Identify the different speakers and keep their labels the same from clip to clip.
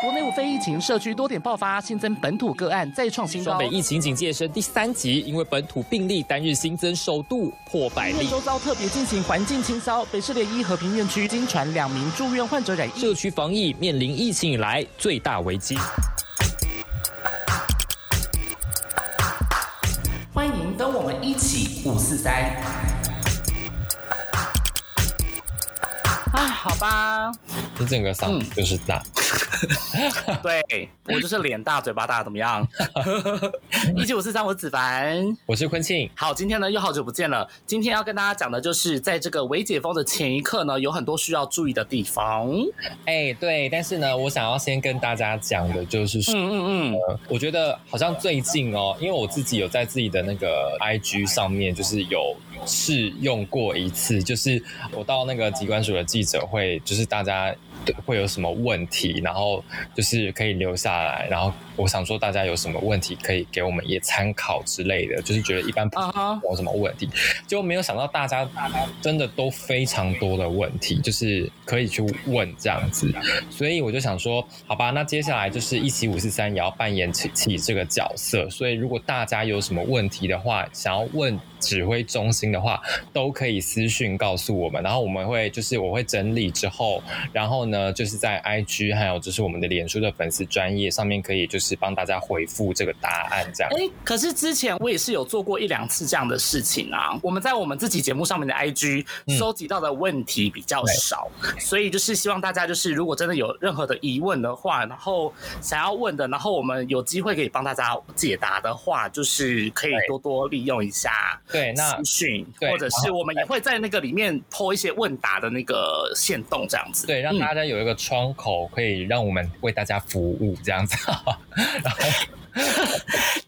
Speaker 1: 国内无非疫情，社区多点爆发，新增本土个案再创新高。
Speaker 2: 双北疫情警戒升第三级，因为本土病例单日新增首度破百例。
Speaker 1: 周遭特别进行环境清扫，北市联医和平院区经传两名住院患者染疫，
Speaker 2: 社区防疫面临疫情以来最大危机。
Speaker 1: 欢迎跟我们一起五四三。哎，好吧，
Speaker 2: 你整个嗓子就是大。
Speaker 1: 对我就是脸大嘴巴大，怎么样？一七五四三，我是子凡，
Speaker 2: 我是坤庆。
Speaker 1: 好，今天呢又好久不见了。今天要跟大家讲的就是在这个微解封的前一刻呢，有很多需要注意的地方。
Speaker 2: 哎，对，但是呢，我想要先跟大家讲的就是，嗯嗯嗯，我觉得好像最近哦，因为我自己有在自己的那个 IG 上面，就是有试用过一次，就是我到那个机关署的记者会，就是大家。会有什么问题，然后就是可以留下来，然后我想说大家有什么问题可以给我们也参考之类的，就是觉得一般有什么问题，就没有想到大家真的都非常多的问题，就是可以去问这样子，所以我就想说，好吧，那接下来就是一起五四三也要扮演起起这个角色，所以如果大家有什么问题的话，想要问。指挥中心的话，都可以私讯告诉我们，然后我们会就是我会整理之后，然后呢，就是在 IG 还有就是我们的脸书的粉丝专业上面，可以就是帮大家回复这个答案这样。
Speaker 1: 哎，可是之前我也是有做过一两次这样的事情啊。我们在我们自己节目上面的 IG 收集到的问题比较少，所以就是希望大家就是如果真的有任何的疑问的话，然后想要问的，然后我们有机会可以帮大家解答的话，就是可以多多利用一下。
Speaker 2: 对，那
Speaker 1: 资讯，或者是我们也会在那个里面抛一些问答的那个线动这样子，
Speaker 2: 对，让大家有一个窗口，可以让我们为大家服务这样子，然后。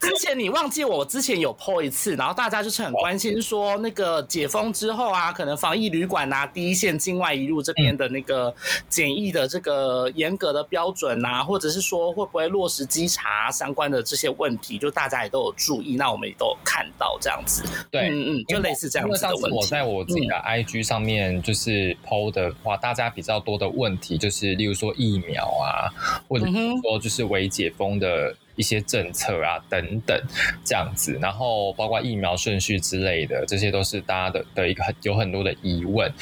Speaker 1: 之前你忘记我之前有 po 一次，然后大家就是很关心说那个解封之后啊，可能防疫旅馆啊，第一线境外一路这边的那个检疫的这个严格的标准啊，或者是说会不会落实稽查相关的这些问题，就大家也都有注意，那我们也都有看到这样子。
Speaker 2: 对，
Speaker 1: 嗯嗯，就类似这样子的问题。
Speaker 2: 我在我自己的 IG 上面就是 po 的话，大家比较多的问题就是，例如说疫苗啊，或者是说就是未解封的。一些政策啊，等等，这样子，然后包括疫苗顺序之类的，这些都是大家的的一个很有很多的疑问。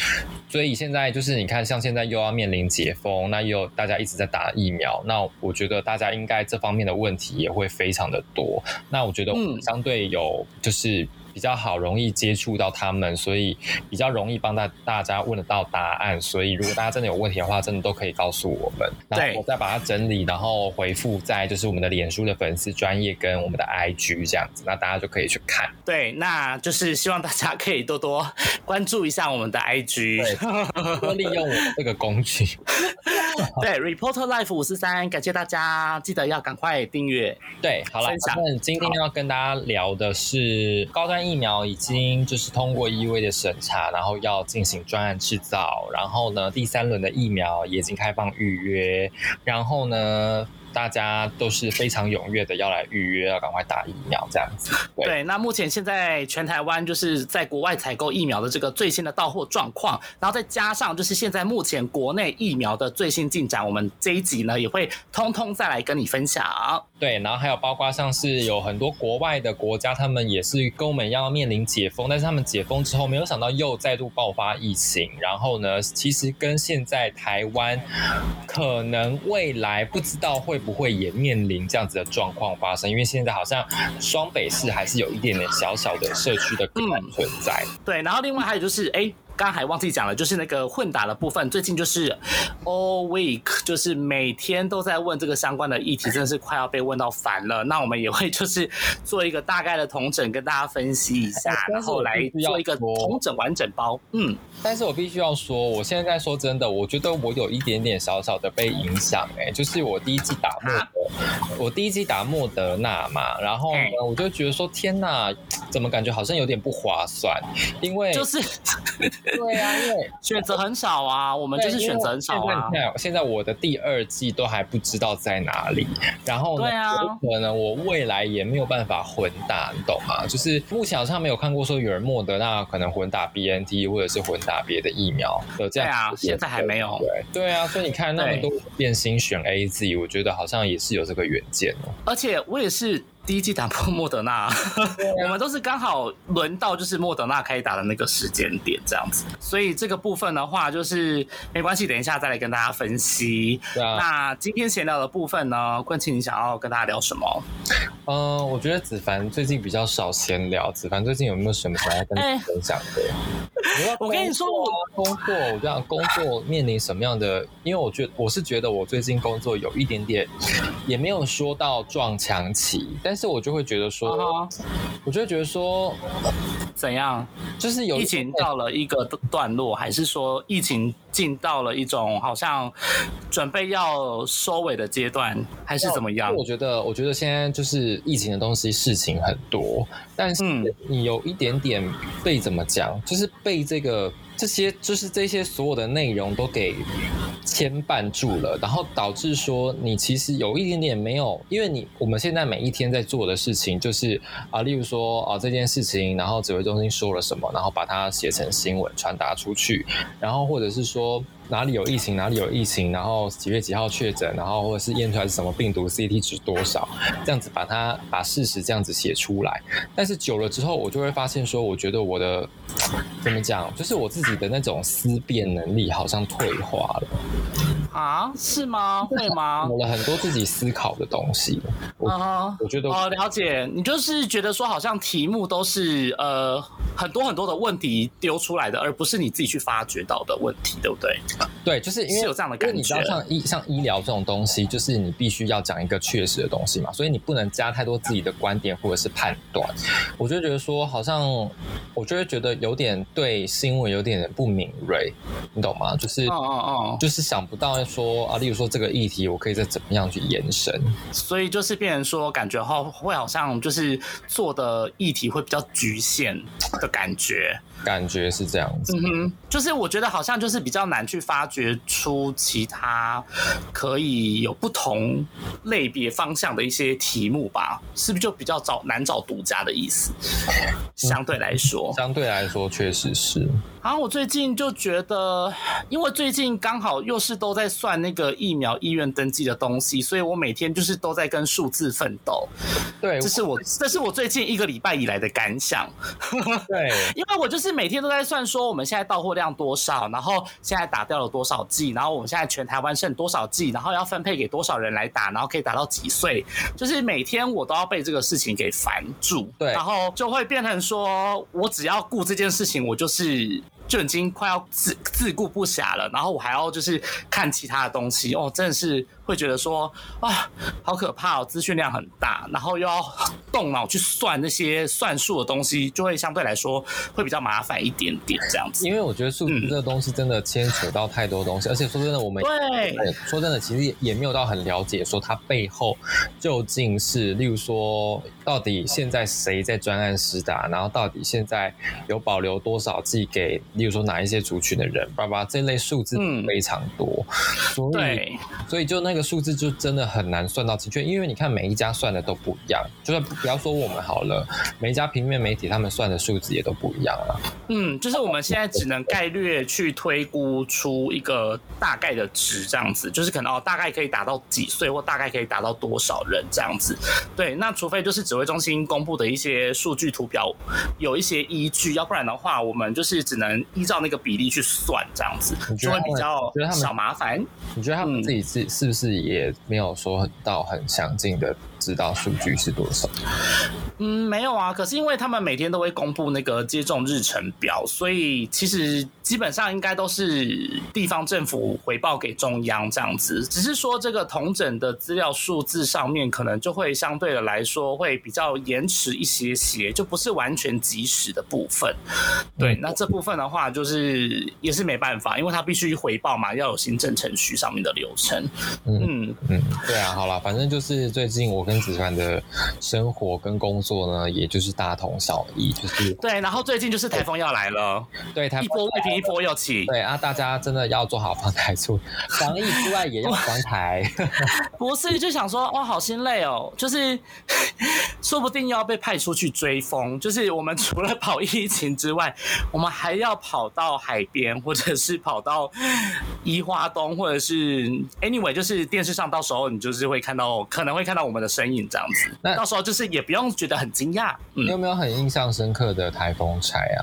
Speaker 2: 所以现在就是你看，像现在又要面临解封，那又大家一直在打疫苗，那我觉得大家应该这方面的问题也会非常的多。那我觉得相对有就是。比较好，容易接触到他们，所以比较容易帮大大家问得到答案。所以如果大家真的有问题的话，真的都可以告诉我们，然后我再把它整理，然后回复在就是我们的脸书的粉丝专业跟我们的 IG 这样子，那大家就可以去看。
Speaker 1: 对，那就是希望大家可以多多关注一下我们的 IG，
Speaker 2: 多利用我这个工具。
Speaker 1: 对，Reporter Life 五四三，感谢大家，记得要赶快订阅。
Speaker 2: 对，好了，那今天要跟大家聊的是高端疫苗已经就是通过 E U 的审查，然后要进行专案制造，然后呢，第三轮的疫苗也已经开放预约，然后呢。大家都是非常踊跃的要来预约，要赶快打疫苗这样子。
Speaker 1: 对，那目前现在全台湾就是在国外采购疫苗的这个最新的到货状况，然后再加上就是现在目前国内疫苗的最新进展，我们这一集呢也会通通再来跟你分享。
Speaker 2: 对，然后还有包括像是有很多国外的国家，他们也是跟我们一样面临解封，但是他们解封之后，没有想到又再度爆发疫情。然后呢，其实跟现在台湾可能未来不知道会。不会也面临这样子的状况发生，因为现在好像双北市还是有一点点小小的社区的困难存在。
Speaker 1: 对，然后另外还有就是，哎。刚还忘记讲了，就是那个混打的部分，最近就是 all week，就是每天都在问这个相关的议题，真的是快要被问到烦了。那我们也会就是做一个大概的统整，跟大家分析一下，然后来做一个统整完整包。嗯，
Speaker 2: 但是我必须要说，我现在说真的，我觉得我有一点点小小的被影响。哎，就是我第一季打莫德，我第一季打莫德纳嘛，然后呢，我就觉得说，天哪，怎么感觉好像有点不划算？因为
Speaker 1: 就是。
Speaker 2: 对啊，因为
Speaker 1: 选择很少啊，我们就是选择很少啊。
Speaker 2: 现在我的第二季都还不知道在哪里，然后呢，可能我未来也没有办法混打，你懂吗？就是目前好像没有看过说有人莫德纳可能混打 BNT 或者是混打别的疫苗有这样。对
Speaker 1: 啊，现在还没有。
Speaker 2: 对对啊，所以你看那么多变心选 AZ，我觉得好像也是有这个远见哦。
Speaker 1: 而且我也是。第一季打破莫德纳，我们都是刚好轮到就是莫德纳开打的那个时间点这样子，所以这个部分的话就是没关系，等一下再来跟大家分析。那今天闲聊的部分呢，冠庆你想要跟大家聊什么？
Speaker 2: 嗯，我觉得子凡最近比较少闲聊，子凡最近有没有什么想要跟大家分享的？
Speaker 1: 我跟你说，
Speaker 2: 我工作，我这样工作面临什么样的？因为我觉我是觉得我最近工作有一点点，也没有说到撞墙期，但是我就会觉得说，我就会觉得说，
Speaker 1: 怎样？
Speaker 2: 就是有
Speaker 1: 疫情到了一个段落，还是说疫情进到了一种好像准备要收尾的阶段，还是怎么样？
Speaker 2: 我觉得，我觉得现在就是疫情的东西，事情很多，但是你有一点点被怎么讲，就是被这个。这些就是这些所有的内容都给牵绊住了，然后导致说你其实有一点点没有，因为你我们现在每一天在做的事情就是啊，例如说啊这件事情，然后指挥中心说了什么，然后把它写成新闻传达出去，然后或者是说。哪里有疫情，哪里有疫情，然后几月几号确诊，然后或者是验出来是什么病毒，CT 值多少，这样子把它把事实这样子写出来。但是久了之后，我就会发现说，我觉得我的怎么讲，就是我自己的那种思辨能力好像退化了。
Speaker 1: 啊，是吗？会吗？
Speaker 2: 有了很多自己思考的东西。啊，我觉得
Speaker 1: 哦，了解。你就是觉得说，好像题目都是呃很多很多的问题丢出来的，而不是你自己去发掘到的问题，对不对？
Speaker 2: 对，就是因为
Speaker 1: 有这样的感觉。
Speaker 2: 你知道，像医像医疗这种东西，就是你必须要讲一个确实的东西嘛，所以你不能加太多自己的观点或者是判断。我就觉得说，好像我就会觉得有点对新闻有点不敏锐，你懂吗？就是哦哦哦，就是想不到说啊，例如说这个议题，我可以再怎么样去延伸。
Speaker 1: 所以就是变成说，感觉后会好像就是做的议题会比较局限的感觉。
Speaker 2: 感觉是这样子，嗯
Speaker 1: 哼，就是我觉得好像就是比较难去发掘出其他可以有不同类别方向的一些题目吧，是不是就比较找难找独家的意思？相对来说，
Speaker 2: 相对来说确实是。
Speaker 1: 然后我最近就觉得，因为最近刚好又是都在算那个疫苗医院登记的东西，所以我每天就是都在跟数字奋斗。
Speaker 2: 对，
Speaker 1: 这是我这是我最近一个礼拜以来的感想。
Speaker 2: 对，
Speaker 1: 因为我就是每天都在算说我们现在到货量多少，然后现在打掉了多少剂，然后我们现在全台湾剩多少剂，然后要分配给多少人来打，然后可以打到几岁，就是每天我都要被这个事情给烦住。
Speaker 2: 对，
Speaker 1: 然后就会变成说我只要顾这件事情，我就是。就已经快要自自顾不暇了，然后我还要就是看其他的东西哦，真的是会觉得说啊，好可怕哦，资讯量很大，然后又要动脑去算那些算数的东西，就会相对来说会比较麻烦一点点这样子。
Speaker 2: 因为我觉得数。字这个东西真的牵扯到太多东西，而且说真的，我们
Speaker 1: 对。
Speaker 2: 说真的，其实也没有到很了解说它背后究竟是，例如说到底现在谁在专案施打，然后到底现在有保留多少寄给。例如说哪一些族群的人，爸爸这类数字非常多，所以所以就那个数字就真的很难算到精确，因为你看每一家算的都不一样，就算不要说我们好了，每一家平面媒体他们算的数字也都不一样啊。
Speaker 1: 嗯，就是我们现在只能概略去推估出一个大概的值，这样子，就是可能哦大概可以达到几岁，或大概可以达到多少人这样子。对，那除非就是指挥中心公布的一些数据图表有一些依据，要不然的话，我们就是只能。依照那个比例去算，这样子就会比较小麻烦。
Speaker 2: 你觉得他们自己是是不是也没有说到很详尽的？知道数据是多少？
Speaker 1: 嗯，没有啊。可是因为他们每天都会公布那个接种日程表，所以其实基本上应该都是地方政府回报给中央这样子。只是说这个同整的资料数字上面，可能就会相对的来说会比较延迟一些些，就不是完全及时的部分。对，那这部分的话，就是也是没办法，因为他必须回报嘛，要有行政程序上面的流程。
Speaker 2: 嗯嗯，对啊，好了，反正就是最近我。跟子传的生活跟工作呢，也就是大同小异，就是
Speaker 1: 对。然后最近就是台风要来了，
Speaker 2: 对，台
Speaker 1: 一波未平一波又起。
Speaker 2: 对啊，大家真的要做好防台措 防疫之外也要防台。
Speaker 1: 不是，就想说哇，好心累哦，就是 说不定又要被派出去追风。就是我们除了跑疫情之外，我们还要跑到海边，或者是跑到宜花东，或者是 anyway，就是电视上到时候你就是会看到，可能会看到我们的身影这样子。那到时候就是也不用觉得很惊讶。
Speaker 2: 你有没有很印象深刻的台风柴啊？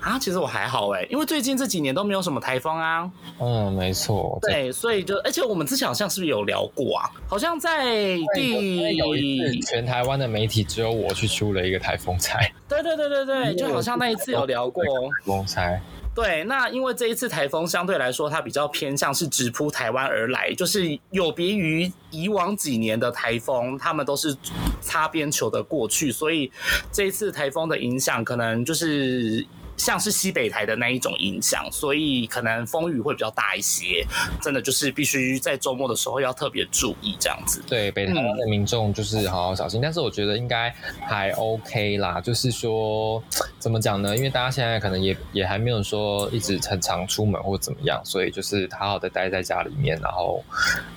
Speaker 1: 啊，其实我还好哎，因为最近这几年都没有什么台风啊。
Speaker 2: 嗯，没错。
Speaker 1: 对，所以就而且我们之前好像是不是有聊过啊？好像在第
Speaker 2: 有一次全台湾的媒体只有我去出了一个台风柴。
Speaker 1: 对对对对对，就好像那一次有聊过台
Speaker 2: 风柴。
Speaker 1: 对，那因为这一次台风相对来说，它比较偏向是直扑台湾而来，就是有别于以往几年的台风，他们都是擦边球的过去，所以这一次台风的影响可能就是。像是西北台的那一种影响，所以可能风雨会比较大一些。真的就是必须在周末的时候要特别注意这样子。
Speaker 2: 对，北台湾的民众就是好好小心。但是我觉得应该还 OK 啦，就是说怎么讲呢？因为大家现在可能也也还没有说一直很常出门或怎么样，所以就是好好的待在家里面，然后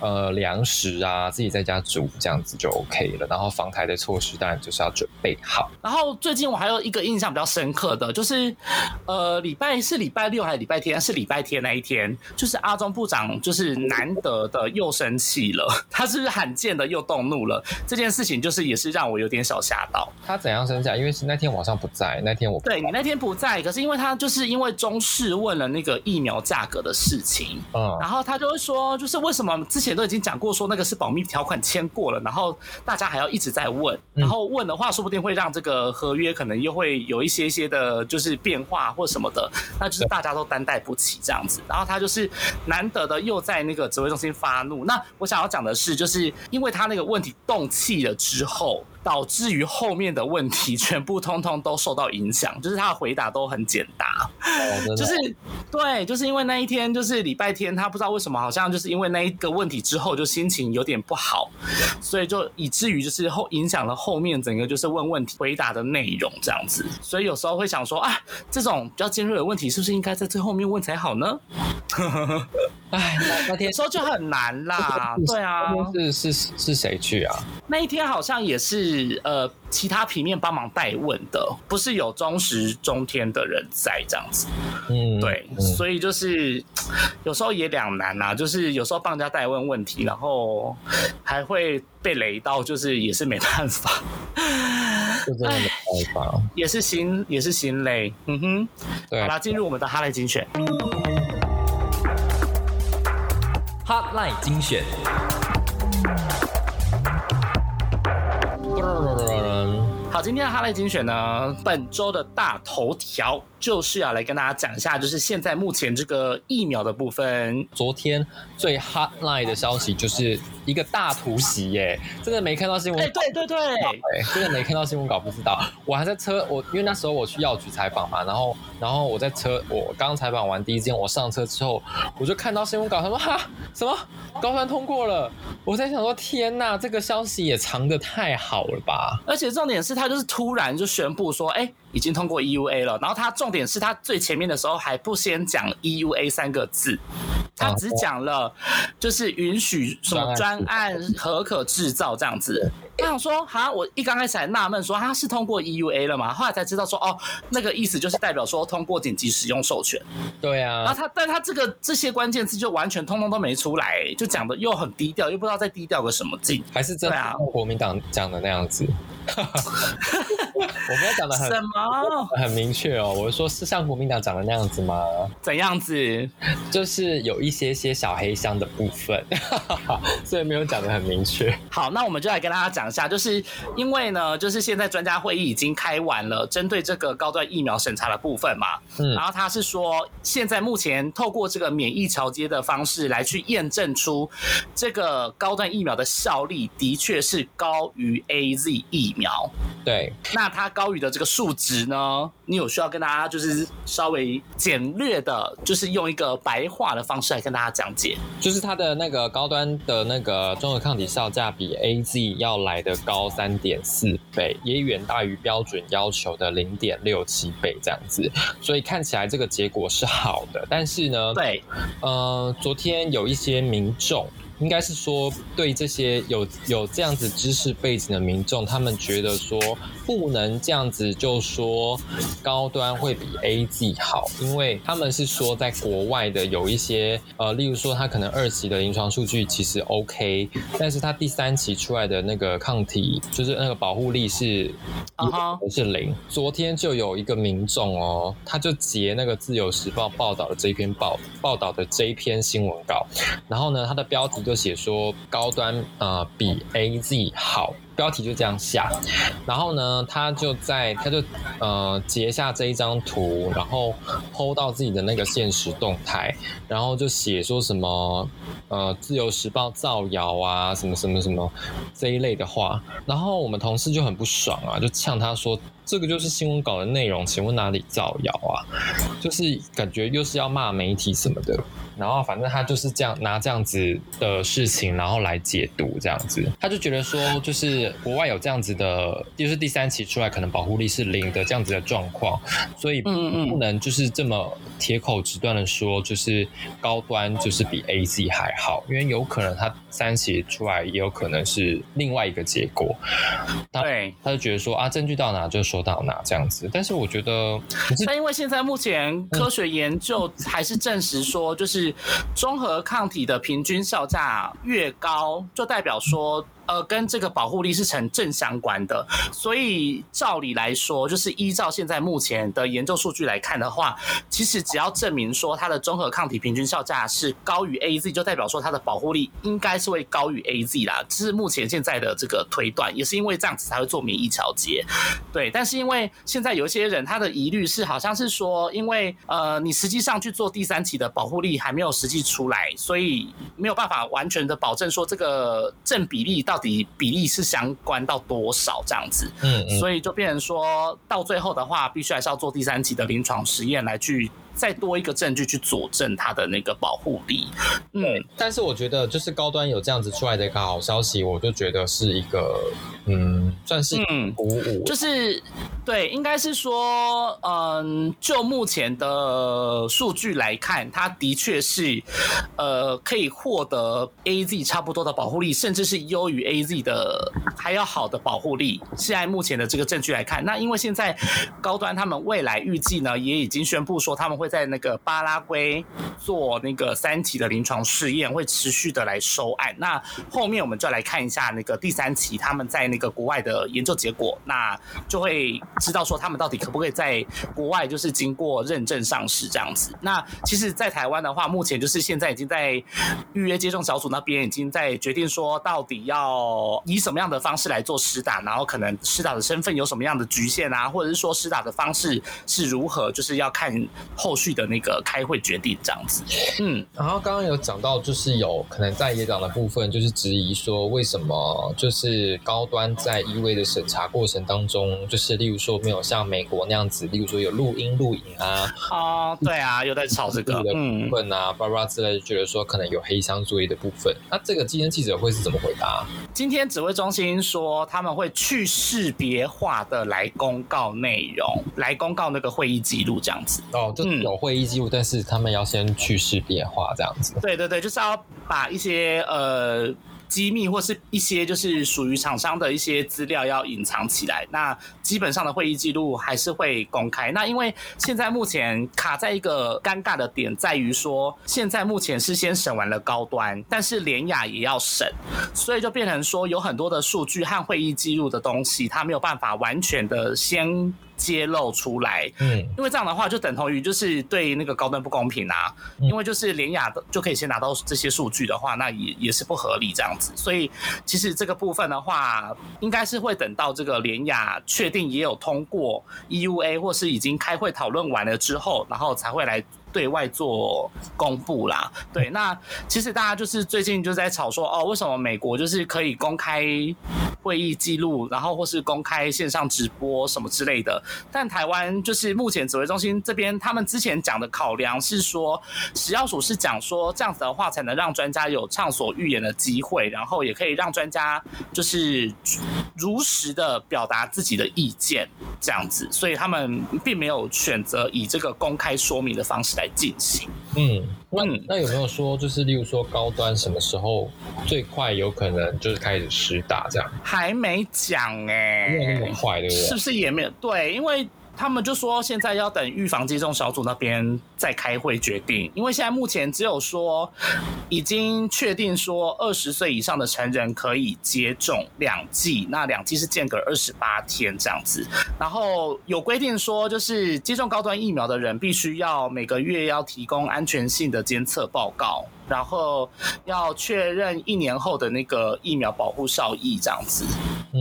Speaker 2: 呃粮食啊自己在家煮这样子就 OK 了。然后防台的措施当然就是要准备好。
Speaker 1: 然后最近我还有一个印象比较深刻的就是。呃，礼拜是礼拜六还是礼拜天？是礼拜天那一天，就是阿中部长就是难得的又生气了，他是罕见的又动怒了。这件事情就是也是让我有点小吓到。
Speaker 2: 他怎样生气？因为是那天晚上不在，那天我
Speaker 1: 对你那天不在，可是因为他就是因为中视问了那个疫苗价格的事情，嗯，然后他就会说，就是为什么之前都已经讲过说那个是保密条款签过了，然后大家还要一直在问，然后问的话，说不定会让这个合约可能又会有一些些的，就是变。话或什么的，那就是大家都担待不起这样子。然后他就是难得的又在那个指挥中心发怒。那我想要讲的是，就是因为他那个问题动气了之后。导致于后面的问题全部通通都受到影响，就是他的回答都很简答，就是对，就是因为那一天就是礼拜天，他不知道为什么好像就是因为那一个问题之后就心情有点不好，所以就以至于就是后影响了后面整个就是问问题回答的内容这样子，所以有时候会想说啊，这种比较尖锐的问题是不是应该在最后面问才好呢？哎，那天时候就很难啦，对啊，
Speaker 2: 是是是谁去啊？
Speaker 1: 那一天好像也是呃，其他平面帮忙代问的，不是有中时中天的人在这样子，嗯，对，所以就是有时候也两难呐，就是有时候帮人家代问问题，然后还会被雷到，就是也是没办法，
Speaker 2: 真的没办法，
Speaker 1: 也是心也是心累，嗯哼，对，好啦，进入我们的哈雷精选。
Speaker 2: Hotline 精选。
Speaker 1: 今天的哈雷精选呢，本周的大头条。就是要来跟大家讲一下，就是现在目前这个疫苗的部分。
Speaker 2: 昨天最 hotline 的消息就是一个大突袭耶，真的没看到新闻。
Speaker 1: 哎，对对对，
Speaker 2: 真的没看到新闻稿，不知道。我还在车，我因为那时候我去药局采访嘛，然后然后我在车，我刚采访完第一件，我上车之后，我就看到新闻稿，他说哈什么高端通过了，我在想说天呐，这个消息也藏的太好了吧？
Speaker 1: 而且重点是他就是突然就宣布说，哎。已经通过 EUA 了，然后他重点是他最前面的时候还不先讲 EUA 三个字，他只讲了就是允许什么专案可可制造这样子。他想说，好，我一刚开始还纳闷说他是通过 EUA 了嘛，后来才知道说哦，那个意思就是代表说通过紧急使用授权。
Speaker 2: 对啊，
Speaker 1: 然后他但他这个这些关键字就完全通通都没出来，就讲的又很低调，又不知道在低调个什么劲，
Speaker 2: 还是真的国民党讲的那样子。我没有讲的很
Speaker 1: 什么
Speaker 2: 很明确哦，我是说，是像国民党讲的那样子吗？
Speaker 1: 怎样子？
Speaker 2: 就是有一些些小黑箱的部分，所以没有讲的很明确。
Speaker 1: 好，那我们就来跟大家讲一下，就是因为呢，就是现在专家会议已经开完了，针对这个高端疫苗审查的部分嘛，嗯，然后他是说，现在目前透过这个免疫桥接的方式来去验证出这个高端疫苗的效力的确是高于 A Z 疫苗。
Speaker 2: 对，
Speaker 1: 那它高于的这个数值呢，你有需要跟大家就是稍微简略的，就是用一个白话的方式来跟大家讲解，
Speaker 2: 就是它的那个高端的那个综合抗体效价比 A Z 要来的高三点四倍，也远大于标准要求的零点六七倍这样子，所以看起来这个结果是好的，但是呢，
Speaker 1: 对，
Speaker 2: 呃，昨天有一些民众。应该是说，对这些有有这样子知识背景的民众，他们觉得说不能这样子就说高端会比 A Z 好，因为他们是说在国外的有一些呃，例如说他可能二期的临床数据其实 OK，但是他第三期出来的那个抗体就是那个保护力是啊是零。昨天就有一个民众哦，他就截那个自由时报报道的这一篇报报道的这一篇新闻稿，然后呢，他的标题就。写说高端呃比 A Z 好，标题就这样下，然后呢，他就在他就呃截下这一张图，然后 PO 到自己的那个现实动态，然后就写说什么呃自由时报造谣啊，什么什么什么这一类的话，然后我们同事就很不爽啊，就呛他说这个就是新闻稿的内容，请问哪里造谣啊？就是感觉又是要骂媒体什么的。然后反正他就是这样拿这样子的事情，然后来解读这样子，他就觉得说，就是国外有这样子的，就是第三期出来可能保护力是零的这样子的状况，所以不能就是这么铁口直断的说，就是高端就是比 A Z 还好，因为有可能他三期出来也有可能是另外一个结果。
Speaker 1: 对，
Speaker 2: 他就觉得说啊，证据到哪就说到哪这样子，但是我觉得，
Speaker 1: 那因为现在目前科学研究还是证实说，就是。综合抗体的平均效价越高，就代表说。呃，跟这个保护力是成正相关的，所以照理来说，就是依照现在目前的研究数据来看的话，其实只要证明说它的综合抗体平均效价是高于 A Z，就代表说它的保护力应该是会高于 A Z 啦。这是目前现在的这个推断，也是因为这样子才会做免疫调节。对，但是因为现在有一些人他的疑虑是，好像是说，因为呃，你实际上去做第三期的保护力还没有实际出来，所以没有办法完全的保证说这个正比例到。到底比例是相关到多少这样子？嗯，所以就变成说到最后的话，必须还是要做第三期的临床实验来去。再多一个证据去佐证它的那个保护力，
Speaker 2: 嗯，但是我觉得就是高端有这样子出来的一个好消息，我就觉得是一个，嗯，算是鼓舞，
Speaker 1: 就是对，应该是说，嗯，就目前的数据来看，它的确是，呃，可以获得 A Z 差不多的保护力，甚至是优于 A Z 的还要好的保护力。现在目前的这个证据来看，那因为现在高端他们未来预计呢，也已经宣布说他们会。会在那个巴拉圭做那个三期的临床试验，会持续的来收案。那后面我们就来看一下那个第三期他们在那个国外的研究结果，那就会知道说他们到底可不可以在国外就是经过认证上市这样子。那其实，在台湾的话，目前就是现在已经在预约接种小组那边已经在决定说，到底要以什么样的方式来做实打，然后可能实打的身份有什么样的局限啊，或者是说实打的方式是如何，就是要看后。后续的那个开会决定这样子，
Speaker 2: 嗯，然后刚刚有讲到，就是有可能在野党的部分，就是质疑说，为什么就是高端在一位的审查过程当中，就是例如说没有像美国那样子，例如说有录音录影啊，
Speaker 1: 哦，对啊，又在吵这个
Speaker 2: 的部分啊，巴拉之类，觉得说可能有黑箱作业的部分。那这个今天记者会是怎么回答？
Speaker 1: 今天指挥中心说他们会去识别化的来公告内容，来公告那个会议记录这样子。
Speaker 2: 哦，这嗯。有会议记录，但是他们要先去识别化这样子。
Speaker 1: 对对对，就是要把一些呃机密或是一些就是属于厂商的一些资料要隐藏起来。那基本上的会议记录还是会公开。那因为现在目前卡在一个尴尬的点，在于说现在目前是先审完了高端，但是联雅也要审，所以就变成说有很多的数据和会议记录的东西，它没有办法完全的先。揭露出来，嗯，因为这样的话就等同于就是对那个高端不公平啊，因为就是联雅的就可以先拿到这些数据的话，那也也是不合理这样子，所以其实这个部分的话，应该是会等到这个联雅确定也有通过 EUA 或是已经开会讨论完了之后，然后才会来。对外做公布啦。对，那其实大家就是最近就在吵说，哦，为什么美国就是可以公开会议记录，然后或是公开线上直播什么之类的，但台湾就是目前指挥中心这边，他们之前讲的考量是说，食药署是讲说这样子的话才能让专家有畅所欲言的机会，然后也可以让专家就是如实的表达自己的意见，这样子，所以他们并没有选择以这个公开说明的方式来进行。
Speaker 2: 嗯，那那有没有说，就是例如说高端什么时候最快有可能就是开始实打这样？
Speaker 1: 还没讲哎，
Speaker 2: 没有那么快，对不对？
Speaker 1: 是不是也没有？对，因为。他们就说现在要等预防接种小组那边再开会决定，因为现在目前只有说已经确定说二十岁以上的成人可以接种两剂，那两剂是间隔二十八天这样子，然后有规定说就是接种高端疫苗的人必须要每个月要提供安全性的监测报告。然后要确认一年后的那个疫苗保护效益，这样子，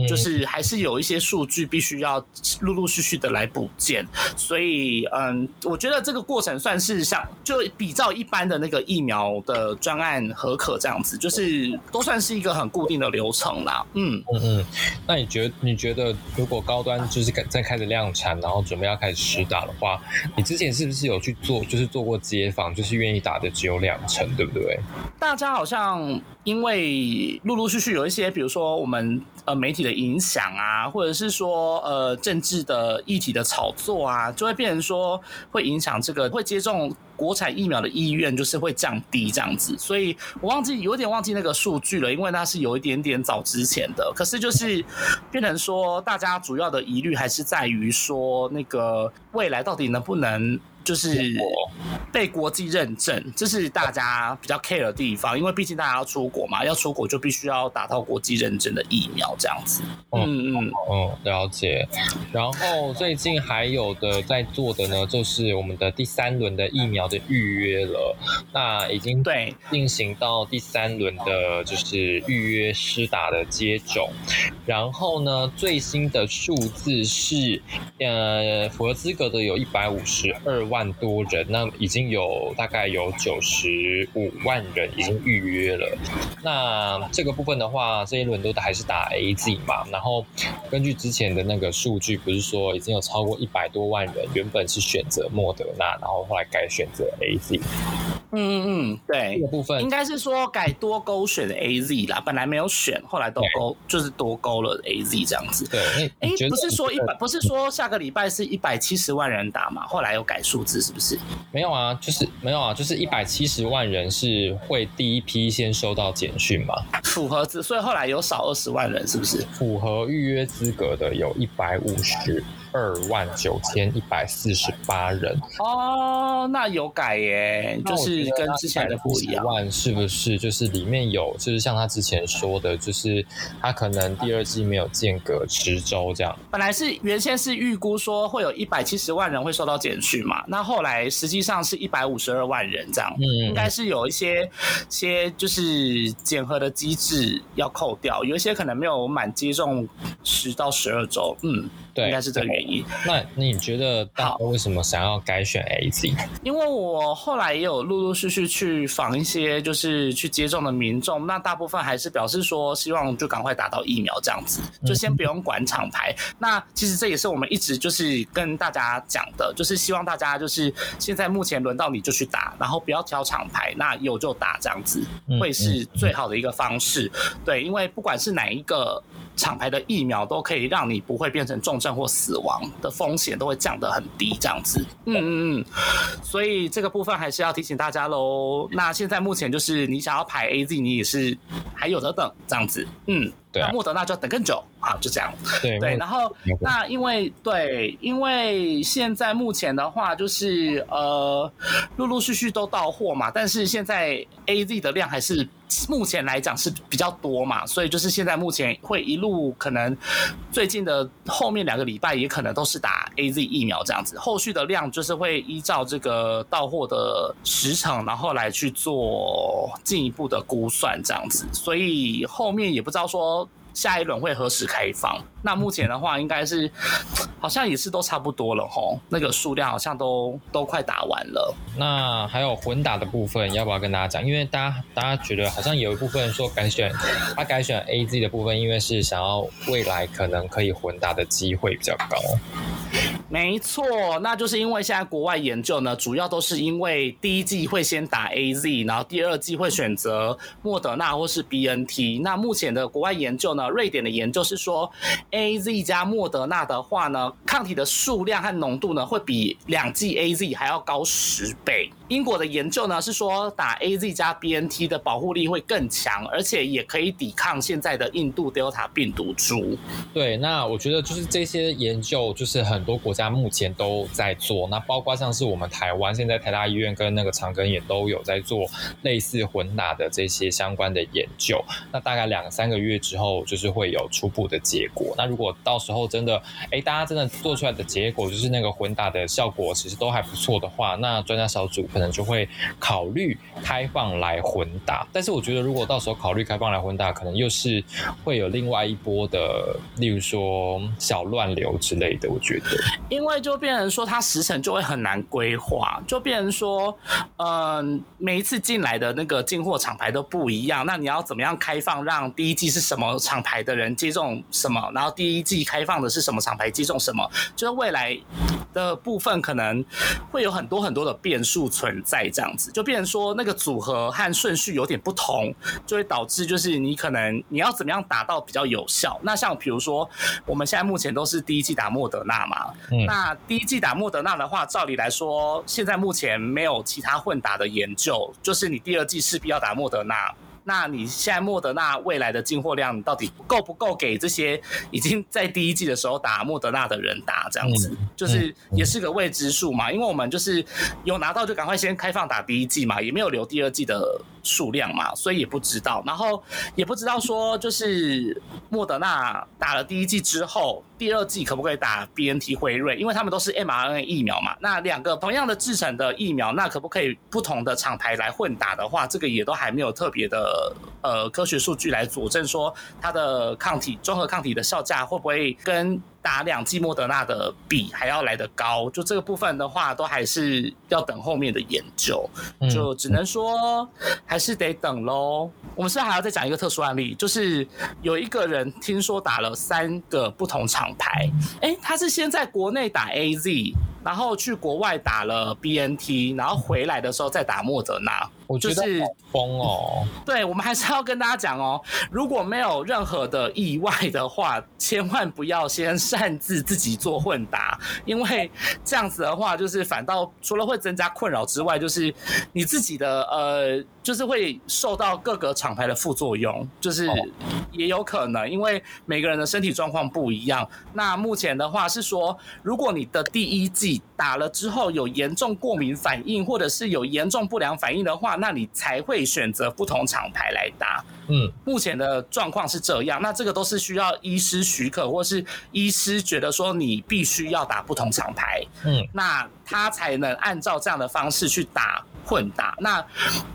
Speaker 1: 就是还是有一些数据必须要陆陆续续的来补件，所以嗯，我觉得这个过程算是像就比照一般的那个疫苗的专案合可这样子，就是都算是一个很固定的流程啦。嗯
Speaker 2: 嗯嗯，那你觉得你觉得如果高端就是在开始量产，然后准备要开始实打的话，你之前是不是有去做就是做过街访，就是愿意打的只有两成，对不对？对，
Speaker 1: 大家好像因为陆陆续续有一些，比如说我们呃媒体的影响啊，或者是说呃政治的议题的炒作啊，就会变成说会影响这个会接种国产疫苗的意愿，就是会降低这样子。所以我忘记有点忘记那个数据了，因为那是有一点点早之前的。可是就是变成说，大家主要的疑虑还是在于说，那个未来到底能不能。就是被国际认证，这是大家比较 care 的地方，因为毕竟大家要出国嘛，要出国就必须要打到国际认证的疫苗这样子。
Speaker 2: 嗯嗯嗯，了解。然后最近还有的在做的呢，就是我们的第三轮的疫苗的预约了，那已经
Speaker 1: 对
Speaker 2: 进行到第三轮的，就是预约施打的接种。然后呢，最新的数字是，呃，符合资格的有一百五十二。万万多人，那已经有大概有九十五万人已经预约了。那这个部分的话，这一轮都还是打 A Z 嘛。然后根据之前的那个数据，不是说已经有超过一百多万人原本是选择莫德纳，然后后来改选择 A Z。
Speaker 1: 嗯嗯嗯，对，
Speaker 2: 这个部分
Speaker 1: 应该是说改多勾选的 A Z 啦，本来没有选，后来都勾就是多勾了 A Z 这样子。
Speaker 2: 对，
Speaker 1: 哎，不是说一百，不是说下个礼拜是一百七十万人打嘛？后来有改数。字是不是
Speaker 2: 没有啊？就是没有啊，就是一百七十万人是会第一批先收到简讯嘛？
Speaker 1: 符合资，所以后来有少二十万人，是不是？
Speaker 2: 符合预约资格的有一百五十。二万九千一百四十八人
Speaker 1: 哦，那有改耶，就是跟之前的不一样。
Speaker 2: 万是不是就是里面有，就是像他之前说的，就是他可能第二季没有间隔十周这样。
Speaker 1: 本来是原先是预估说会有一百七十万人会受到减去嘛，那后来实际上是一百五十二万人这样，嗯，应该是有一些些就是减核的机制要扣掉，有一些可能没有满接种十到十二周，嗯。
Speaker 2: 对，
Speaker 1: 应该是这个原因。
Speaker 2: 那你觉得大家为什么想要改选 A Z？
Speaker 1: 因为我后来也有陆陆续续去访一些就是去接种的民众，那大部分还是表示说希望就赶快打到疫苗这样子，就先不用管厂牌。那其实这也是我们一直就是跟大家讲的，就是希望大家就是现在目前轮到你就去打，然后不要挑厂牌，那有就打这样子，会是最好的一个方式。对，因为不管是哪一个。厂牌的疫苗都可以让你不会变成重症或死亡的风险都会降得很低，这样子。嗯嗯嗯，所以这个部分还是要提醒大家喽。那现在目前就是你想要排 A Z，你也是还有得等这样子。嗯。那莫德纳就要等更久啊，就这样。
Speaker 2: 对
Speaker 1: 对，然后那因为对，因为现在目前的话就是呃，陆陆续续都到货嘛，但是现在 A Z 的量还是目前来讲是比较多嘛，所以就是现在目前会一路可能最近的后面两个礼拜也可能都是打 A Z 疫苗这样子，后续的量就是会依照这个到货的时程，然后来去做进一步的估算这样子，所以后面也不知道说。下一轮会何时开放？那目前的话，应该是好像也是都差不多了吼，那个数量好像都都快打完了。
Speaker 2: 那还有混打的部分，要不要跟大家讲？因为大家大家觉得好像有一部分说改选，他改选 A Z 的部分，因为是想要未来可能可以混打的机会比较高。
Speaker 1: 没错，那就是因为现在国外研究呢，主要都是因为第一季会先打 A Z，然后第二季会选择莫德纳或是 B N T。那目前的国外研究呢，瑞典的研究是说，A Z 加莫德纳的话呢，抗体的数量和浓度呢，会比两剂 A Z 还要高十倍。英国的研究呢是说，打 A Z 加 B N T 的保护力会更强，而且也可以抵抗现在的印度 Delta 病毒株。
Speaker 2: 对，那我觉得就是这些研究，就是很多国家目前都在做。那包括像是我们台湾，现在台大医院跟那个长庚也都有在做类似混打的这些相关的研究。那大概两三个月之后，就是会有初步的结果。那那如果到时候真的，哎，大家真的做出来的结果就是那个混打的效果其实都还不错的话，那专家小组可能。就会考虑开放来混打，但是我觉得如果到时候考虑开放来混打，可能又是会有另外一波的，例如说小乱流之类的。我觉得，
Speaker 1: 因为就变成说它时程就会很难规划，就变成说，嗯，每一次进来的那个进货厂牌都不一样，那你要怎么样开放，让第一季是什么厂牌的人接种什么，然后第一季开放的是什么厂牌接种什么，就是未来的部分可能会有很多很多的变数存。在这样子，就变成说那个组合和顺序有点不同，就会导致就是你可能你要怎么样达到比较有效。那像比如说我们现在目前都是第一季打莫德纳嘛，那第一季打莫德纳的话，照理来说现在目前没有其他混打的研究，就是你第二季势必要打莫德纳。那你现在莫德纳未来的进货量到底够不够给这些已经在第一季的时候打莫德纳的人打？这样子就是也是个未知数嘛，因为我们就是有拿到就赶快先开放打第一季嘛，也没有留第二季的数量嘛，所以也不知道。然后也不知道说就是莫德纳打了第一季之后，第二季可不可以打 B N T 辉瑞？因为他们都是 m R N A 疫苗嘛。那两个同样的制成的疫苗，那可不可以不同的厂牌来混打的话，这个也都还没有特别的。呃呃，科学数据来佐证说，它的抗体综合抗体的效价会不会跟打两季莫德纳的比还要来得高？就这个部分的话，都还是要等后面的研究，就只能说还是得等喽。我们是还要再讲一个特殊案例，就是有一个人听说打了三个不同厂牌，哎，他是先在国内打 A Z。然后去国外打了 BNT，然后回来的时候再打莫德纳。
Speaker 2: 我觉得疯哦！
Speaker 1: 对，我们还是要跟大家讲哦，如果没有任何的意外的话，千万不要先擅自自己做混打，因为这样子的话，就是反倒除了会增加困扰之外，就是你自己的呃，就是会受到各个厂牌的副作用，就是也有可能，因为每个人的身体状况不一样。那目前的话是说，如果你的第一剂打了之后有严重过敏反应，或者是有严重不良反应的话，那你才会选择不同厂牌来打。嗯，目前的状况是这样，那这个都是需要医师许可，或是医师觉得说你必须要打不同厂牌，嗯，那他才能按照这样的方式去打混打。那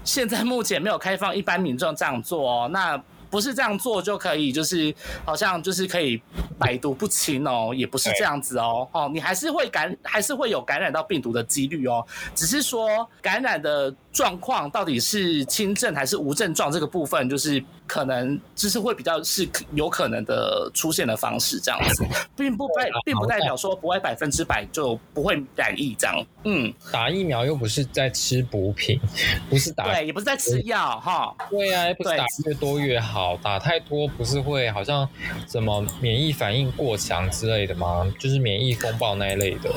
Speaker 1: 现在目前没有开放一般民众这样做哦，那。不是这样做就可以，就是好像就是可以百毒不侵哦，也不是这样子哦，哦，你还是会感，还是会有感染到病毒的几率哦，只是说感染的状况到底是轻症还是无症状这个部分，就是可能就是会比较是有可能的出现的方式这样子，并不代并不代表说不会百分之百就不会染疫这样。
Speaker 2: 嗯，打疫苗又不是在吃补品，不是打
Speaker 1: 对，也不是在吃药哈。
Speaker 2: 对啊，不是打越多越好。打太多不是会好像什么免疫反应过强之类的吗？就是免疫风暴那一类的。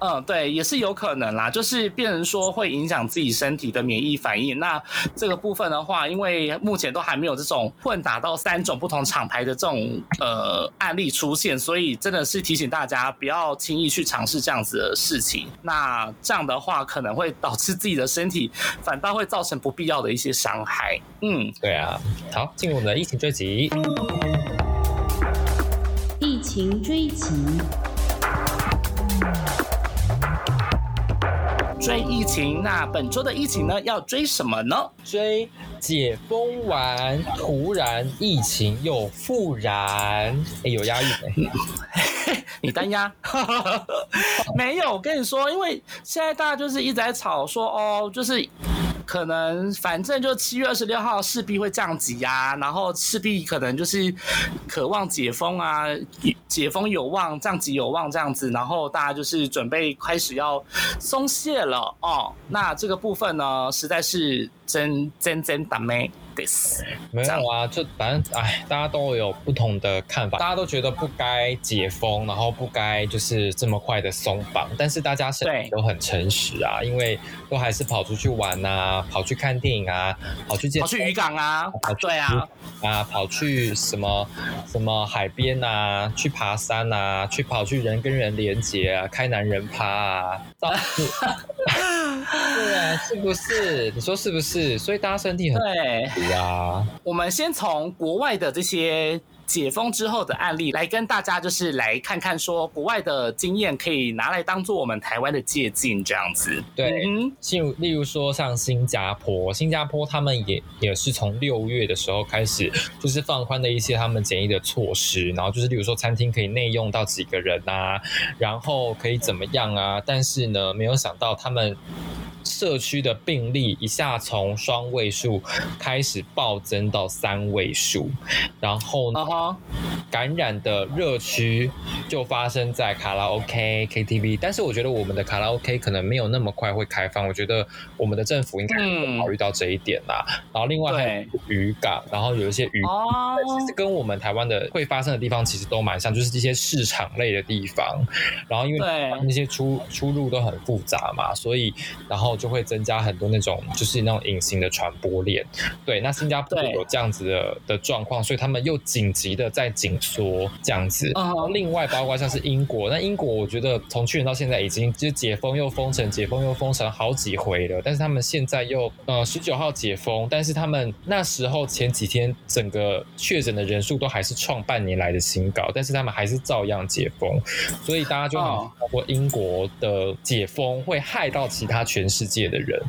Speaker 1: 嗯，对，也是有可能啦，就是变成说会影响自己身体的免疫反应。那这个部分的话，因为目前都还没有这种混打到三种不同厂牌的这种呃案例出现，所以真的是提醒大家不要轻易去尝试这样子的事情。那这样的话可能会导致自己的身体反倒会造成不必要的一些伤害。
Speaker 2: 嗯，对啊，好。进入我们的疫情追击。
Speaker 3: 疫情追击，
Speaker 1: 追疫情。那本周的疫情呢？要追什么呢？
Speaker 2: 追解封完，突然疫情又复燃，哎，有押韵
Speaker 1: 哎，你单压？没有，我跟你说，因为现在大家就是一直在吵说，哦，就是可能反正就七月二十六号势必会降级啊，然后势必可能就是渴望解封啊，解封有望，降级有望这样子，然后大家就是准备开始要松懈了哦。那这个部分呢，实在是真真真倒霉。
Speaker 2: 没有啊，就反正哎，大家都有不同的看法，大家都觉得不该解封，然后不该就是这么快的松绑，但是大家身体都很诚实啊，因为都还是跑出去玩啊，跑去看电影啊，跑去
Speaker 1: 跑去渔港啊，对啊，
Speaker 2: 啊，跑去什么什么海边啊，去爬山啊，去跑去人跟人连接啊，开男人趴啊，对啊，是不是？你说是不是？所以大家身体很
Speaker 1: 对。
Speaker 2: 呀，
Speaker 1: 我们先从国外的这些解封之后的案例来跟大家，就是来看看说国外的经验可以拿来当做我们台湾的借鉴，这样子。
Speaker 2: 对，例如例如说像新加坡，新加坡他们也也是从六月的时候开始，就是放宽了一些他们检疫的措施，然后就是例如说餐厅可以内用到几个人啊，然后可以怎么样啊？但是呢，没有想到他们。社区的病例一下从双位数开始暴增到三位数，然后呢，感染的热区就发生在卡拉 OK、KTV。但是我觉得我们的卡拉 OK 可能没有那么快会开放，我觉得我们的政府应该会考虑到这一点啦。然后另外还有渔港，然后有一些渔，其实跟我们台湾的会发生的地方其实都蛮像，就是这些市场类的地方。然后因为那些出出入都很复杂嘛，所以然后。就会增加很多那种，就是那种隐形的传播链。对，那新加坡有这样子的的状况，所以他们又紧急的在紧缩这样子。另外，包括像是英国，那英国我觉得从去年到现在已经就解封又封城，解封又封城好几回了。但是他们现在又呃十九号解封，但是他们那时候前几天整个确诊的人数都还是创半年来的新高，但是他们还是照样解封。所以大家就包括英国的解封会害到其他全世界的人，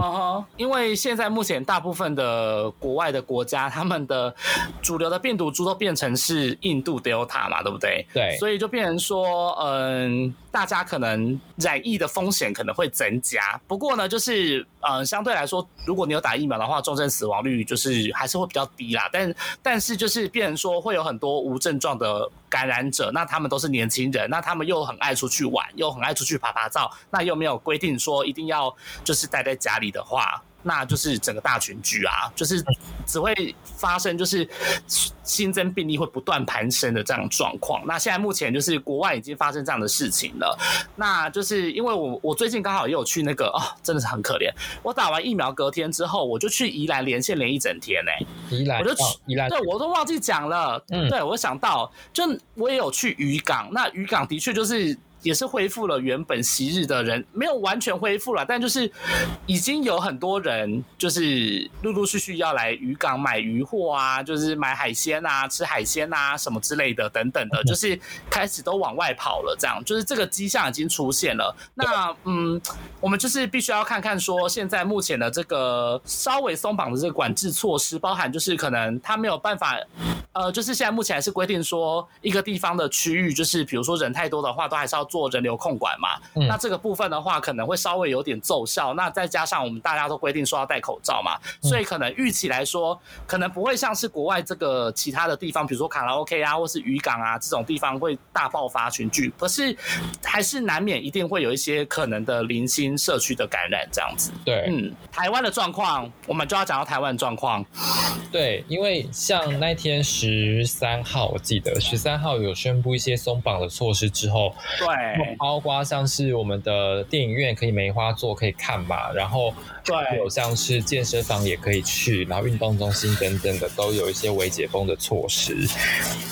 Speaker 1: 哦因为现在目前大部分的国外的国家，他们的主流的病毒株都变成是印度 Delta 嘛，对不对？
Speaker 2: 对，
Speaker 1: 所以就变成说，嗯。大家可能染疫的风险可能会增加，不过呢，就是嗯，相对来说，如果你有打疫苗的话，重症死亡率就是还是会比较低啦。但但是就是变成说，会有很多无症状的感染者，那他们都是年轻人，那他们又很爱出去玩，又很爱出去爬爬照，那又没有规定说一定要就是待在家里的话。那就是整个大群聚啊，就是只会发生就是新增病例会不断攀升的这样状况。那现在目前就是国外已经发生这样的事情了。那就是因为我我最近刚好也有去那个哦，真的是很可怜。我打完疫苗隔天之后，我就去宜兰连线连一整天呢。
Speaker 2: 宜兰，
Speaker 1: 我就去
Speaker 2: 宜兰，
Speaker 1: 对我都忘记讲了。嗯，对我想到，就我也有去渔港。那渔港的确就是。也是恢复了原本昔日的人，没有完全恢复了，但就是已经有很多人就是陆陆续续要来渔港买鱼货啊，就是买海鲜啊、吃海鲜啊什么之类的等等的，就是开始都往外跑了，这样就是这个迹象已经出现了。那嗯，我们就是必须要看看说现在目前的这个稍微松绑的这个管制措施，包含就是可能他没有办法，呃，就是现在目前还是规定说一个地方的区域，就是比如说人太多的话，都还是要。做人流控管嘛，那这个部分的话可能会稍微有点奏效。那再加上我们大家都规定说要戴口罩嘛，所以可能预期来说，可能不会像是国外这个其他的地方，比如说卡拉 OK 啊，或是渔港啊这种地方会大爆发群聚。可是还是难免一定会有一些可能的零星社区的感染这样子。
Speaker 2: 对，
Speaker 1: 嗯，台湾的状况，我们就要讲到台湾状况。
Speaker 2: 对，因为像那天十三号，我记得十三号有宣布一些松绑的措施之后，
Speaker 1: 对。
Speaker 2: 包括像是我们的电影院可以梅花座可以看嘛，然后
Speaker 1: 对，
Speaker 2: 有像是健身房也可以去，然后运动中心等等的都有一些微解封的措施，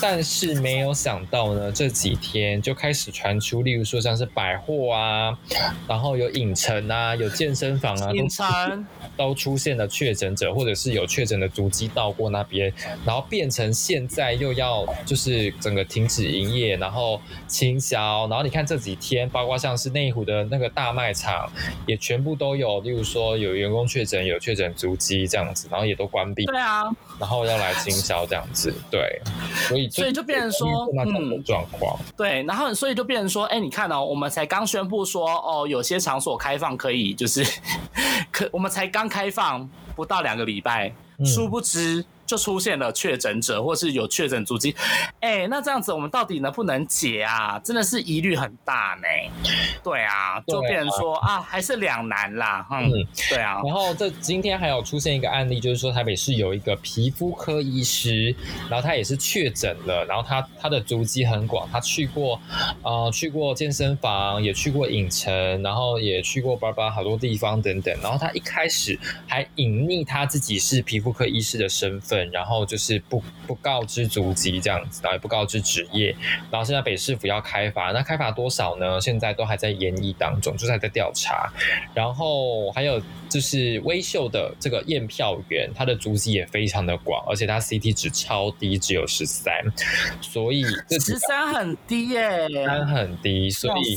Speaker 2: 但是没有想到呢，这几天就开始传出，例如说像是百货啊，然后有影城啊，有健身房啊，
Speaker 1: 影城
Speaker 2: 都出现了确诊者，或者是有确诊的足迹到过那边，然后变成现在又要就是整个停止营业，然后清销，然后你看这几天，包括像是内湖的那个大卖场，也全部都有，例如说有员工确诊，有确诊足迹这样子，然后也都关闭。
Speaker 1: 对啊，
Speaker 2: 然后要来清销这样子，对，所以
Speaker 1: 所以就变成说
Speaker 2: 那种状况。
Speaker 1: 对，然后所以就变成说，哎，你看哦，我们才刚宣布说，哦，有些场所开放可以，就是 可我们才刚开放不到两个礼拜，殊不知。就出现了确诊者，或是有确诊足迹，哎，那这样子我们到底能不能解啊？真的是疑虑很大呢。对啊，就变成说啊，还是两难啦。嗯，对啊。
Speaker 2: 然后这今天还有出现一个案例，就是说台北市有一个皮肤科医师，然后他也是确诊了，然后他他的足迹很广，他去过呃去过健身房，也去过影城，然后也去过巴巴好多地方等等。然后他一开始还隐匿他自己是皮肤科医师的身份。然后就是不不告知足迹这样子，然后也不告知职业，然后现在北市府要开发，那开发多少呢？现在都还在研议当中，就是还在调查。然后还有就是微秀的这个验票员，他的足迹也非常的广，而且他 CT 值超低，只有十三，所以
Speaker 1: 十三很低耶，
Speaker 2: 十三很低，所以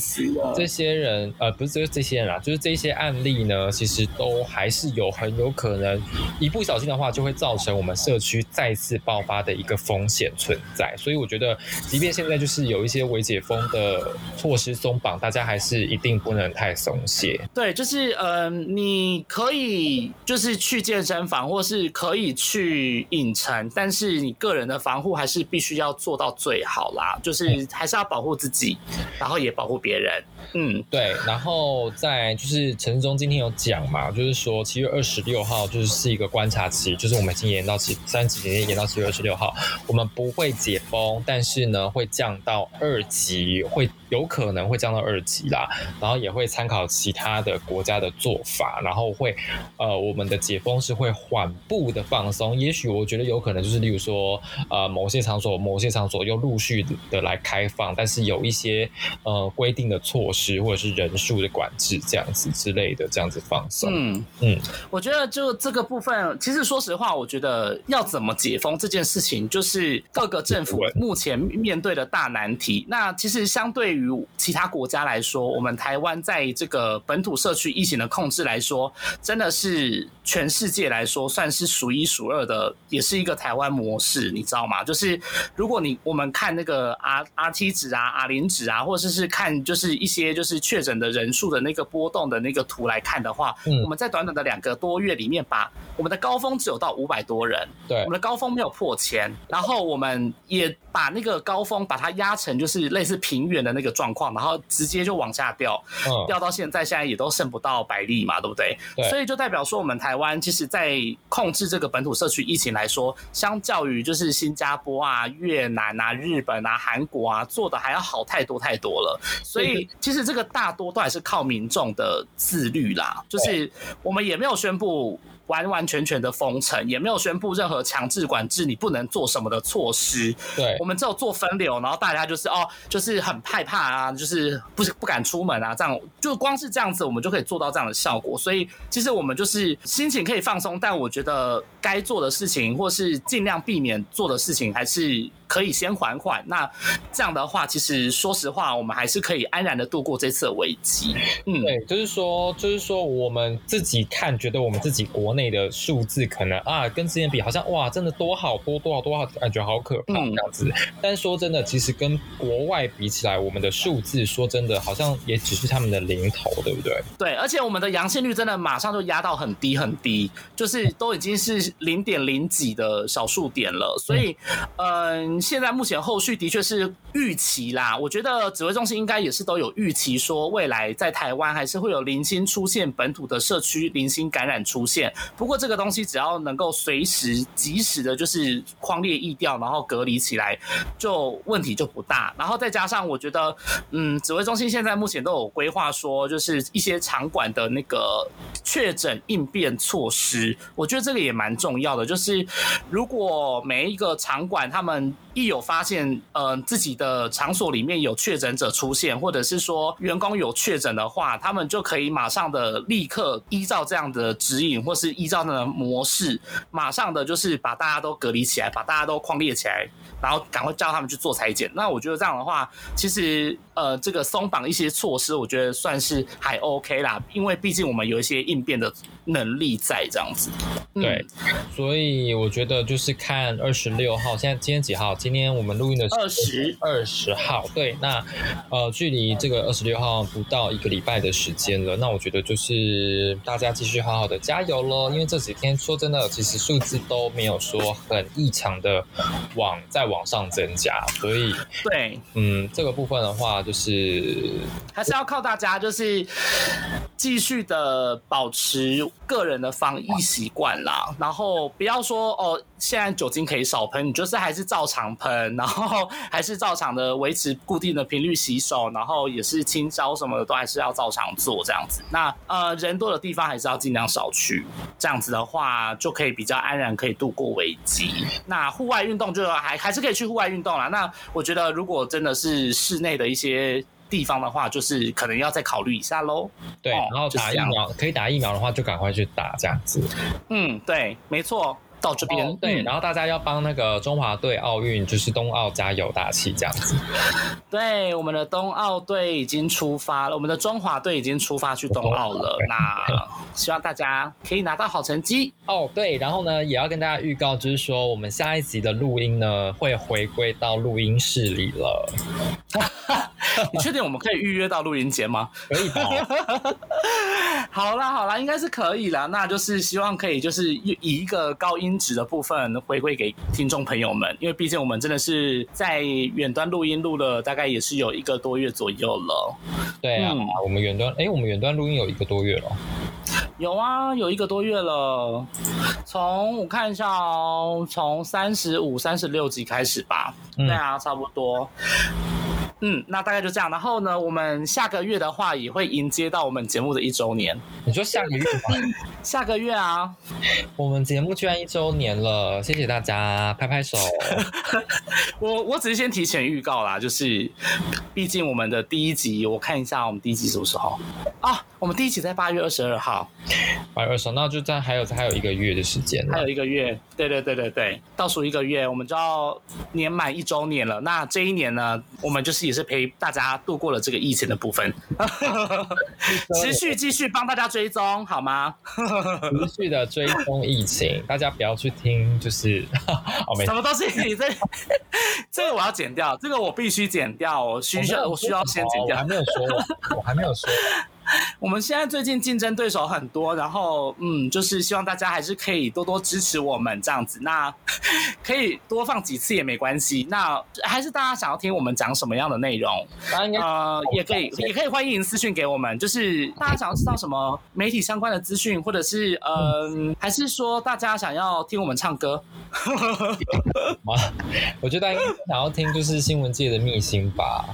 Speaker 2: 这些人呃不是就是这些人啊，就是这些案例呢，其实都还是有很有可能一不小心的话，就会造成我们社区再次爆发的一个风险存在，所以我觉得，即便现在就是有一些未解封的措施松绑，大家还是一定不能太松懈。
Speaker 1: 对，就是嗯，你可以就是去健身房，或是可以去影城，但是你个人的防护还是必须要做到最好啦，就是还是要保护自己，然后也保护别人。嗯，
Speaker 2: 对。然后在就是陈忠今天有讲嘛，就是说七月二十六号就是是一个观察期，就是我们已经延到七。三级警戒延到七月二十六号，我们不会解封，但是呢，会降到二级，会有可能会降到二级啦。然后也会参考其他的国家的做法，然后会呃，我们的解封是会缓步的放松。也许我觉得有可能就是，例如说呃，某些场所、某些场所又陆续的来开放，但是有一些呃规定的措施或者是人数的管制这样子之类的，这样子放松。嗯
Speaker 1: 嗯，我觉得就这个部分，其实说实话，我觉得。要怎么解封这件事情，就是各个政府目前面对的大难题。那其实相对于其他国家来说，我们台湾在这个本土社区疫情的控制来说，真的是全世界来说算是数一数二的，也是一个台湾模式，你知道吗？就是如果你我们看那个 R R T 值啊、R 零值啊，或者是看就是一些就是确诊的人数的那个波动的那个图来看的话，我们在短短的两个多月里面，把我们的高峰只有到五百多人。
Speaker 2: 对，
Speaker 1: 我们的高峰没有破千，然后我们也把那个高峰把它压成就是类似平原的那个状况，然后直接就往下掉，掉到现在现在也都剩不到百例嘛，对不对？所以就代表说我们台湾其实，在控制这个本土社区疫情来说，相较于就是新加坡啊、越南啊、日本啊、韩国啊做的还要好太多太多了。所以其实这个大多都还是靠民众的自律啦，就是我们也没有宣布。完完全全的封城，也没有宣布任何强制管制你不能做什么的措施。
Speaker 2: 对，
Speaker 1: 我们只有做分流，然后大家就是哦，就是很害怕啊，就是不是不敢出门啊，这样就光是这样子，我们就可以做到这样的效果。所以其实我们就是心情可以放松，但我觉得该做的事情或是尽量避免做的事情还是。可以先缓缓，那这样的话，其实说实话，我们还是可以安然的度过这次的危机。
Speaker 2: 嗯，对，就是说，就是说，我们自己看，觉得我们自己国内的数字可能啊，跟之前比，好像哇，真的多好多多少多少，感觉好可怕这样子。但说真的，其实跟国外比起来，我们的数字说真的，好像也只是他们的零头，对不对？
Speaker 1: 对，而且我们的阳性率真的马上就压到很低很低，就是都已经是零点零几的小数点了。所以，嗯。现在目前后续的确是预期啦，我觉得指挥中心应该也是都有预期，说未来在台湾还是会有零星出现本土的社区零星感染出现。不过这个东西只要能够随时及时的，就是框列疫调，然后隔离起来，就问题就不大。然后再加上我觉得，嗯，指挥中心现在目前都有规划说，就是一些场馆的那个确诊应变措施，我觉得这个也蛮重要的。就是如果每一个场馆他们一有发现，呃，自己的场所里面有确诊者出现，或者是说员工有确诊的话，他们就可以马上的立刻依照这样的指引，或是依照那个模式，马上的就是把大家都隔离起来，把大家都框列起来，然后赶快叫他们去做裁剪。那我觉得这样的话，其实呃，这个松绑一些措施，我觉得算是还 OK 啦，因为毕竟我们有一些应变的能力在这样子。
Speaker 2: 对，所以我觉得就是看二十六号，现在今天几号？今天我们录音的
Speaker 1: 二十
Speaker 2: 二十号。对，那呃，距离这个二十六号不到一个礼拜的时间了。那我觉得就是大家继续好好的加油喽，因为这几天说真的，其实数字都没有说很异常的往再往上增加，所以
Speaker 1: 对，
Speaker 2: 嗯，这个部分的话就是
Speaker 1: 还是要靠大家，就是继续的保持个人的防疫习惯啦，然后不要说哦。现在酒精可以少喷，你就是还是照常喷，然后还是照常的维持固定的频率洗手，然后也是清消什么的都还是要照常做这样子。那呃人多的地方还是要尽量少去，这样子的话就可以比较安然可以度过危机。那户外运动就还还是可以去户外运动啦。那我觉得如果真的是室内的一些地方的话，就是可能要再考虑一下喽。
Speaker 2: 对，然后打疫苗可以打疫苗的话，就赶快去打这样子。
Speaker 1: 嗯，对，没错。到这边
Speaker 2: 对，然后大家要帮那个中华队奥运，就是冬奥加油打气这样子。
Speaker 1: 对，我们的冬奥队已经出发了，我们的中华队已经出发去冬奥了。那希望大家可以拿到好成绩
Speaker 2: 哦。对，然后呢，也要跟大家预告，就是说我们下一集的录音呢，会回归到录音室里了。
Speaker 1: 你确定我们可以预约到录音节吗？
Speaker 2: 可以吧？
Speaker 1: 好啦好啦，应该是可以啦。那就是希望可以就是以一个高音质的部分回馈给听众朋友们，因为毕竟我们真的是在远端录音录了大概也是有一个多月左右了。
Speaker 2: 对啊，我们远端哎，我们远端录音有一个多月了。
Speaker 1: 有啊，有一个多月了。从我看一下哦，从三十五、三十六集开始吧。对啊，差不多。嗯，那大概就这样。然后呢，我们下个月的话也会迎接到我们节目的一周年。
Speaker 2: 你说下个月吗？
Speaker 1: 下个月啊，
Speaker 2: 我们节目居然一周年了，谢谢大家，拍拍手。
Speaker 1: 我我只是先提前预告啦，就是毕竟我们的第一集，我看一下我们第一集什么时候啊？我们第一期在八月二十二号，
Speaker 2: 八月二十，那就在还有还有一个月的时间，
Speaker 1: 还有一个月，对对对对对，倒数一个月，我们就要年满一周年了。那这一年呢，我们就是也是陪大家度过了这个疫情的部分，持续继续帮大家追踪好吗？
Speaker 2: 持续的追踪疫情，大家不要去听，就是
Speaker 1: 什么东西？你这这个我要剪掉，这个我必须剪掉，我需要我需要先剪掉，
Speaker 2: 还没有说，我还没有说。
Speaker 1: 我们现在最近竞争对手很多，然后嗯，就是希望大家还是可以多多支持我们这样子。那 可以多放几次也没关系。那还是大家想要听我们讲什么样的内容？呃，也可以，也可以欢迎私讯给我们。就是大家想要知道什么媒体相关的资讯，或者是嗯，还是说大家想要听我们唱歌？
Speaker 2: 我觉得应该想要听就是新闻界的秘辛吧。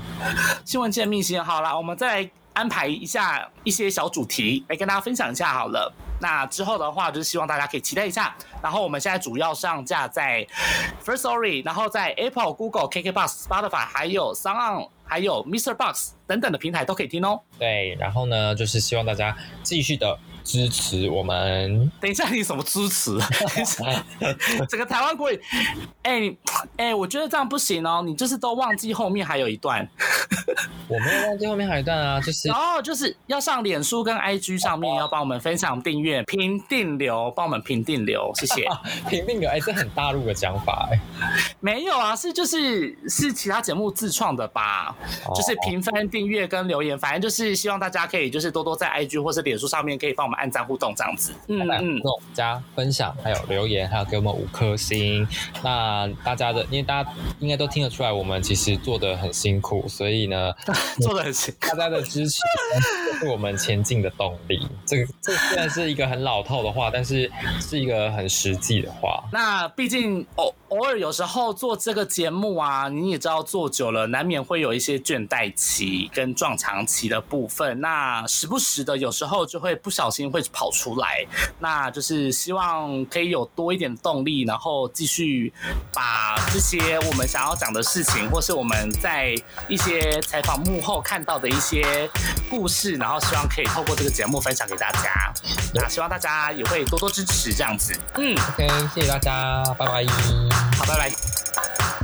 Speaker 1: 新闻界的秘辛，好了，我们再。安排一下一些小主题来跟大家分享一下好了。那之后的话，就是希望大家可以期待一下。然后我们现在主要上架在 First Story，然后在 Apple、Google、KK Bus、Spotify，还有 Sound，还有 Mr. Box 等等的平台都可以听哦。
Speaker 2: 对，然后呢，就是希望大家继续的。支持我们？
Speaker 1: 等一下，你什么支持？整个台湾国语，哎哎，我觉得这样不行哦。你就是都忘记后面还有一段。
Speaker 2: 我没有忘记后面还有一段啊，就是
Speaker 1: 哦，就是要上脸书跟 IG 上面要帮我们分享、订阅、评定流，帮我们评定流，谢谢。
Speaker 2: 评定流，哎，这很大陆的讲法哎。
Speaker 1: 没有啊，是就是是其他节目自创的吧？就是评分、订阅跟留言，反正就是希望大家可以就是多多在 IG 或是脸书上面可以帮。按赞互动这样子，
Speaker 2: 嗯嗯，加分享，还有留言，还有给我们五颗星。那大家的，因为大家应该都听得出来，我们其实做的很辛苦，所以呢，
Speaker 1: 做的很辛苦，
Speaker 2: 大家的支持是我们前进的动力。这个这虽然是一个很老套的话，但是是一个很实际的话。
Speaker 1: 那毕竟偶。偶尔有时候做这个节目啊，你也知道做久了难免会有一些倦怠期跟撞墙期的部分。那时不时的有时候就会不小心会跑出来，那就是希望可以有多一点动力，然后继续把这些我们想要讲的事情，或是我们在一些采访幕后看到的一些故事，然后希望可以透过这个节目分享给大家。那希望大家也会多多支持这样子。嗯
Speaker 2: ，OK，谢谢大家，拜拜。
Speaker 1: 好，拜拜。